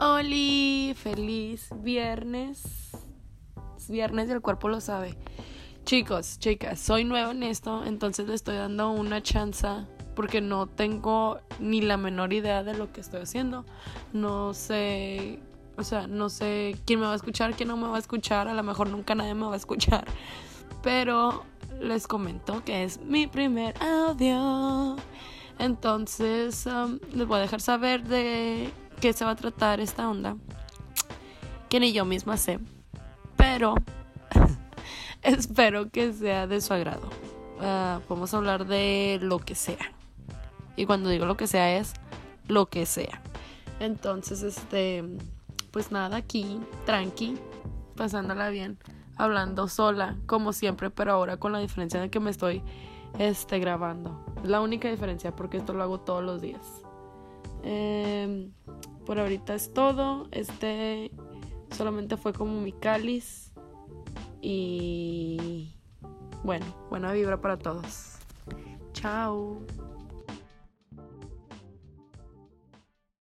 Oli, feliz viernes. Es viernes y el cuerpo lo sabe. Chicos, chicas, soy nuevo en esto, entonces le estoy dando una chance porque no tengo ni la menor idea de lo que estoy haciendo. No sé, o sea, no sé quién me va a escuchar, quién no me va a escuchar, a lo mejor nunca nadie me va a escuchar. Pero les comento que es mi primer audio. Entonces, um, les voy a dejar saber de qué se va a tratar esta onda. Que ni yo misma sé. Pero espero que sea de su agrado. Uh, podemos hablar de lo que sea. Y cuando digo lo que sea es lo que sea. Entonces, este, pues nada, aquí, tranqui, pasándola bien, hablando sola, como siempre, pero ahora con la diferencia de que me estoy este, grabando. La única diferencia, porque esto lo hago todos los días. Eh, por ahorita es todo. Este solamente fue como mi cáliz. Y bueno, buena vibra para todos. Chao.